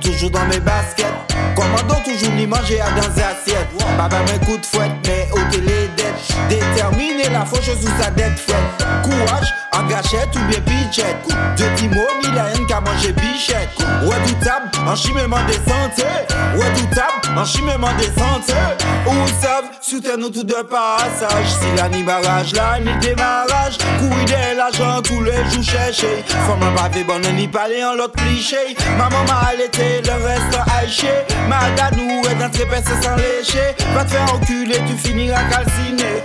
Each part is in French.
toujours dans mes baskets. Commandant toujours ni manger à dans assiette. Baba mes coups de fouette, mais au télé dettes. Déterminé la fauche sous sa dette fouette. Courage, en ou bien pitchette. De Timo, ni la haine qu'à manger bichette. Redoutable, en chimement des santé. Redoutable, en chimement des santé. Où savent, soutenons tout de passage. Si la ni barrage, là, ni démarrage. Courir l'argent tous les jours chercher. Forme un pavé bonne, ni parler en l'autre cliché. Maman m'a allaité, le reste haché. Madanou est d'un très sans lécher. Va te faire enculer, tu finiras calciné.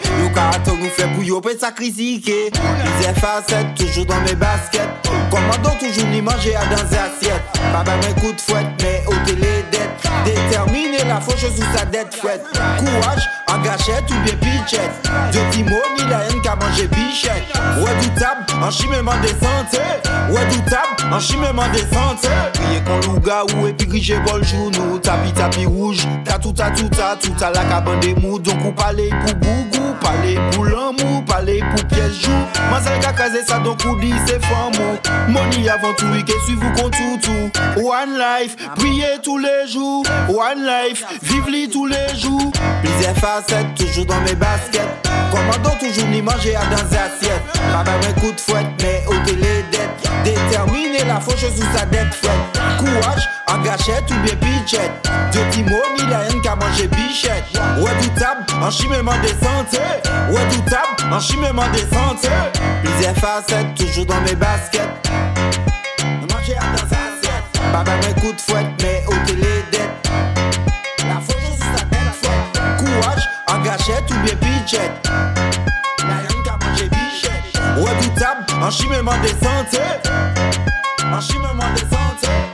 Peut ça critiquer. Les facettes, toujours dans mes baskets. Commandant toujours ni manger à dans assiette. Baba mes coups de fouette, mais au télé dette. Déterminé la fauche sous sa dette fouette. Courage, en gâchette ou bien pitchette. De Timo, ni la haine qu'à manger bichette. Redoutable, en chimement des santé. Redoutable, en chimement des santé. Priez qu'on louga ou grigé bol genou. Tapi tapi rouge, ta tout ta tout ta tout à la cabane des mous. Donc ou parler pour gougou, parler pour pièce joue. Mazel ka kaze ça donc ou dit c'est fameux. Money avant tout, et suivez vous compte tout tout. One life, priez tous les jours. One life, vive tous les jours. Plusieurs facettes, toujours dans mes baskets. Commandant toujours ni manger à dans assiette. Baba mes coups de fouette, mais au télé dette. Déterminé la fauche sous sa dette fouette. Courage, en gâchette ou bien pitchette. De Timo, ni la haine manger bichette. Redoutable, en chimement des santé. Redoutable, en chimement des santé. Plusieurs facettes, toujours dans mes baskets. Manger à dans assiette. Baba mes coups de fouette, mais au télé dette. La fauche sous sa dette fouette. Courage, en gâchette ou bien pitchette. La haine qu'à manger bichette. Redoutable, en chimement des santé. En chimement des santé.